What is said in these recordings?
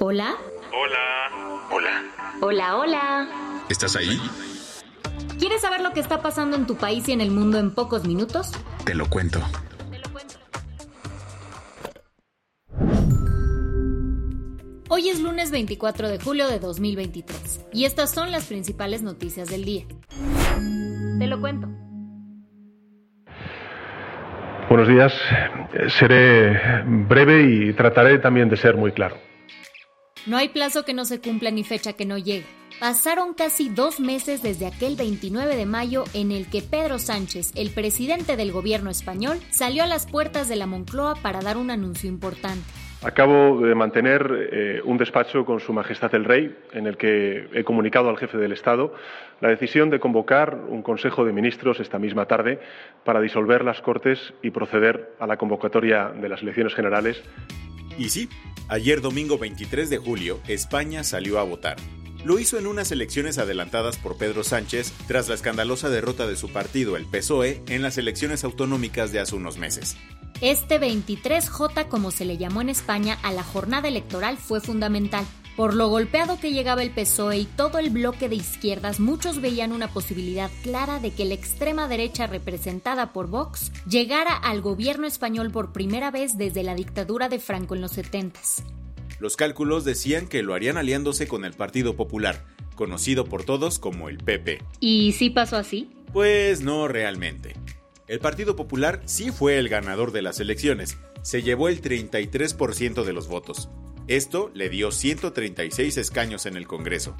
Hola. Hola. Hola. Hola, hola. ¿Estás ahí? ¿Quieres saber lo que está pasando en tu país y en el mundo en pocos minutos? Te lo cuento. Hoy es lunes 24 de julio de 2023 y estas son las principales noticias del día. Te lo cuento. Buenos días. Seré breve y trataré también de ser muy claro. No hay plazo que no se cumpla ni fecha que no llegue. Pasaron casi dos meses desde aquel 29 de mayo en el que Pedro Sánchez, el presidente del gobierno español, salió a las puertas de la Moncloa para dar un anuncio importante. Acabo de mantener eh, un despacho con Su Majestad el Rey en el que he comunicado al jefe del Estado la decisión de convocar un Consejo de Ministros esta misma tarde para disolver las Cortes y proceder a la convocatoria de las elecciones generales. Y sí, ayer domingo 23 de julio, España salió a votar. Lo hizo en unas elecciones adelantadas por Pedro Sánchez tras la escandalosa derrota de su partido, el PSOE, en las elecciones autonómicas de hace unos meses. Este 23J, como se le llamó en España, a la jornada electoral fue fundamental. Por lo golpeado que llegaba el PSOE y todo el bloque de izquierdas, muchos veían una posibilidad clara de que la extrema derecha representada por Vox llegara al gobierno español por primera vez desde la dictadura de Franco en los 70. Los cálculos decían que lo harían aliándose con el Partido Popular, conocido por todos como el PP. ¿Y sí pasó así? Pues no realmente. El Partido Popular sí fue el ganador de las elecciones, se llevó el 33% de los votos. Esto le dio 136 escaños en el Congreso.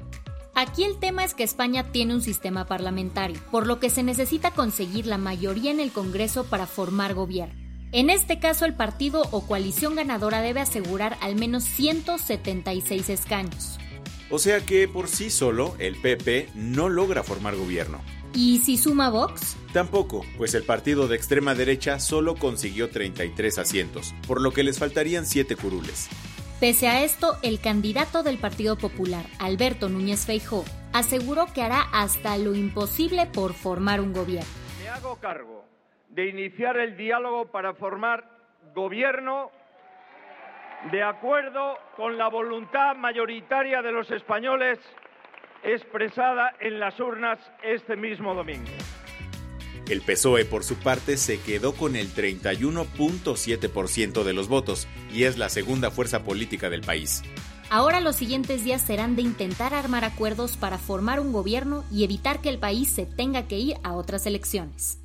Aquí el tema es que España tiene un sistema parlamentario, por lo que se necesita conseguir la mayoría en el Congreso para formar gobierno. En este caso, el partido o coalición ganadora debe asegurar al menos 176 escaños. O sea que por sí solo el PP no logra formar gobierno. ¿Y si suma Vox? Tampoco, pues el partido de extrema derecha solo consiguió 33 asientos, por lo que les faltarían 7 curules. Pese a esto, el candidato del Partido Popular, Alberto Núñez Feijó, aseguró que hará hasta lo imposible por formar un gobierno. Me hago cargo de iniciar el diálogo para formar gobierno de acuerdo con la voluntad mayoritaria de los españoles expresada en las urnas este mismo domingo. El PSOE, por su parte, se quedó con el 31.7% de los votos y es la segunda fuerza política del país. Ahora los siguientes días serán de intentar armar acuerdos para formar un gobierno y evitar que el país se tenga que ir a otras elecciones.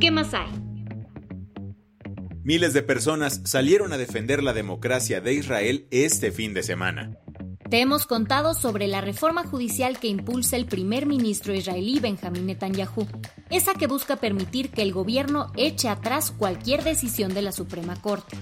¿Qué más hay? Miles de personas salieron a defender la democracia de Israel este fin de semana. Te hemos contado sobre la reforma judicial que impulsa el primer ministro israelí Benjamín Netanyahu, esa que busca permitir que el gobierno eche atrás cualquier decisión de la Suprema Corte.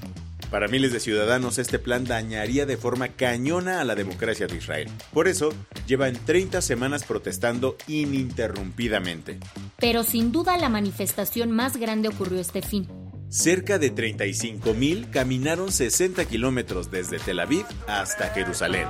Para miles de ciudadanos este plan dañaría de forma cañona a la democracia de Israel. Por eso, llevan 30 semanas protestando ininterrumpidamente. Pero sin duda la manifestación más grande ocurrió este fin. Cerca de 35.000 caminaron 60 kilómetros desde Tel Aviv hasta Jerusalén.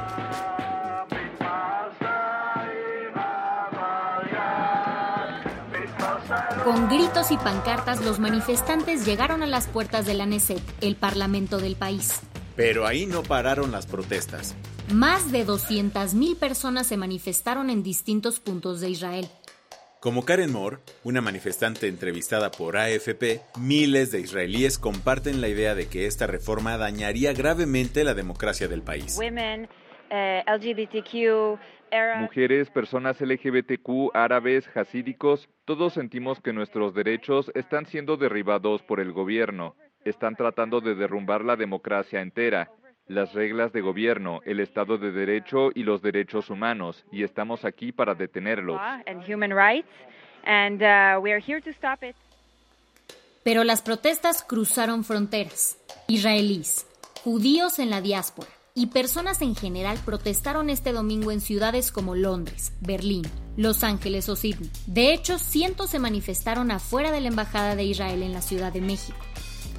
Con gritos y pancartas, los manifestantes llegaron a las puertas de la Knesset, el parlamento del país. Pero ahí no pararon las protestas. Más de 200.000 personas se manifestaron en distintos puntos de Israel. Como Karen Moore, una manifestante entrevistada por AFP, miles de israelíes comparten la idea de que esta reforma dañaría gravemente la democracia del país. Eh, Mujeres, personas LGBTQ, árabes, hasídicos, todos sentimos que nuestros derechos están siendo derribados por el gobierno. Están tratando de derrumbar la democracia entera, las reglas de gobierno, el Estado de Derecho y los derechos humanos, y estamos aquí para detenerlos. uh. Pero las protestas cruzaron fronteras. Israelíes, judíos en la diáspora y personas en general protestaron este domingo en ciudades como Londres, Berlín, Los Ángeles o Sydney. De hecho, cientos se manifestaron afuera de la Embajada de Israel en la Ciudad de México.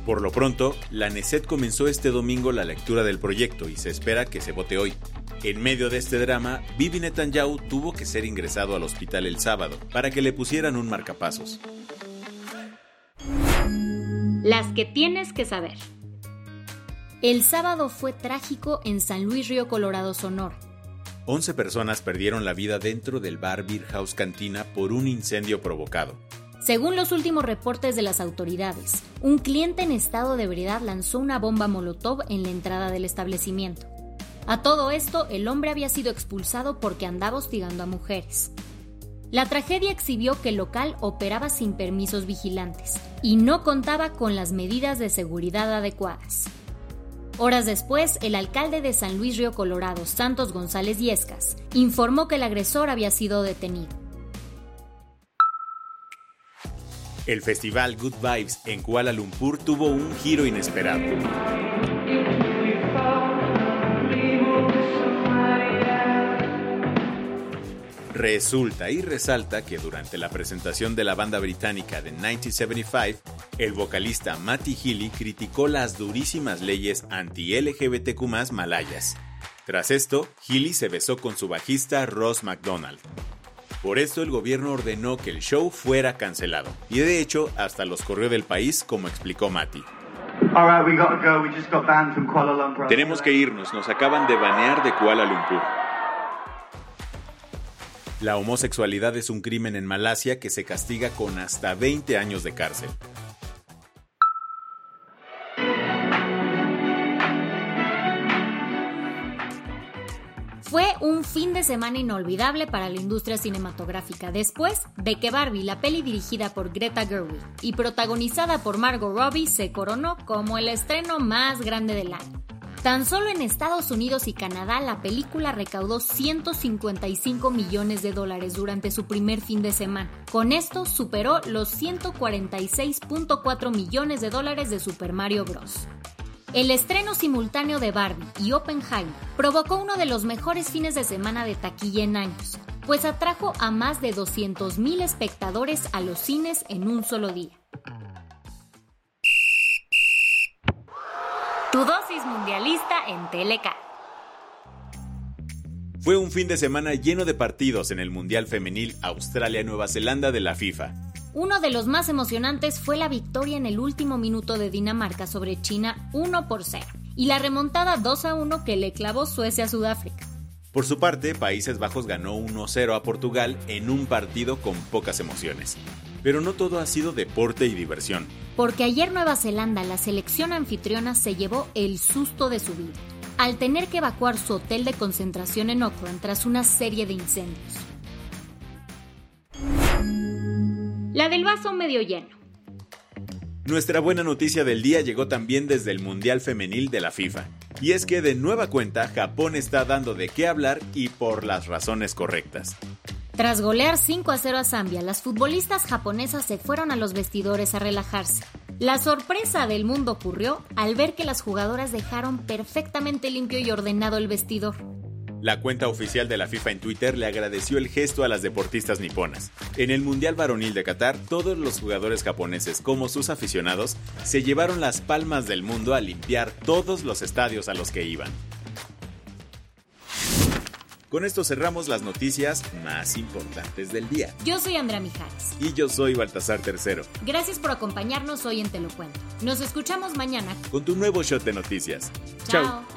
Por lo pronto, la NESET comenzó este domingo la lectura del proyecto y se espera que se vote hoy. En medio de este drama, Bibi Netanyahu tuvo que ser ingresado al hospital el sábado para que le pusieran un marcapasos. Las que tienes que saber. El sábado fue trágico en San Luis Río Colorado, Sonora. 11 personas perdieron la vida dentro del bar Beer House Cantina por un incendio provocado. Según los últimos reportes de las autoridades, un cliente en estado de ebriedad lanzó una bomba molotov en la entrada del establecimiento. A todo esto, el hombre había sido expulsado porque andaba hostigando a mujeres. La tragedia exhibió que el local operaba sin permisos vigilantes y no contaba con las medidas de seguridad adecuadas. Horas después, el alcalde de San Luis Río Colorado, Santos González Yescas, informó que el agresor había sido detenido. El festival Good Vibes en Kuala Lumpur tuvo un giro inesperado. Resulta y resalta que durante la presentación de la banda británica de 1975, el vocalista Matty Healy criticó las durísimas leyes anti-LGBTQ malayas. Tras esto, Healy se besó con su bajista Ross McDonald. Por esto el gobierno ordenó que el show fuera cancelado, y de hecho hasta los corrió del país, como explicó Matty. Tenemos que irnos, nos acaban de banear de Kuala Lumpur. La homosexualidad es un crimen en Malasia que se castiga con hasta 20 años de cárcel. Semana inolvidable para la industria cinematográfica después de que Barbie, la peli dirigida por Greta Gerwig y protagonizada por Margot Robbie, se coronó como el estreno más grande del año. Tan solo en Estados Unidos y Canadá la película recaudó 155 millones de dólares durante su primer fin de semana. Con esto superó los 146.4 millones de dólares de Super Mario Bros. El estreno simultáneo de Barbie y Oppenheimer provocó uno de los mejores fines de semana de taquilla en años, pues atrajo a más de 200.000 espectadores a los cines en un solo día. Tu dosis mundialista en Teleca. Fue un fin de semana lleno de partidos en el Mundial Femenil Australia-Nueva Zelanda de la FIFA. Uno de los más emocionantes fue la victoria en el último minuto de Dinamarca sobre China 1 por 0 y la remontada 2 a 1 que le clavó Suecia a Sudáfrica. Por su parte, Países Bajos ganó 1-0 a Portugal en un partido con pocas emociones. Pero no todo ha sido deporte y diversión. Porque ayer Nueva Zelanda, la selección anfitriona, se llevó el susto de su vida, al tener que evacuar su hotel de concentración en Auckland tras una serie de incendios. La del vaso medio lleno. Nuestra buena noticia del día llegó también desde el Mundial Femenil de la FIFA. Y es que de nueva cuenta Japón está dando de qué hablar y por las razones correctas. Tras golear 5 a 0 a Zambia, las futbolistas japonesas se fueron a los vestidores a relajarse. La sorpresa del mundo ocurrió al ver que las jugadoras dejaron perfectamente limpio y ordenado el vestidor. La cuenta oficial de la FIFA en Twitter le agradeció el gesto a las deportistas niponas. En el Mundial Varonil de Qatar, todos los jugadores japoneses como sus aficionados se llevaron las palmas del mundo a limpiar todos los estadios a los que iban. Con esto cerramos las noticias más importantes del día. Yo soy Andrea Mijares. Y yo soy Baltasar Tercero. Gracias por acompañarnos hoy en Te lo Cuento. Nos escuchamos mañana con tu nuevo shot de noticias. Chao.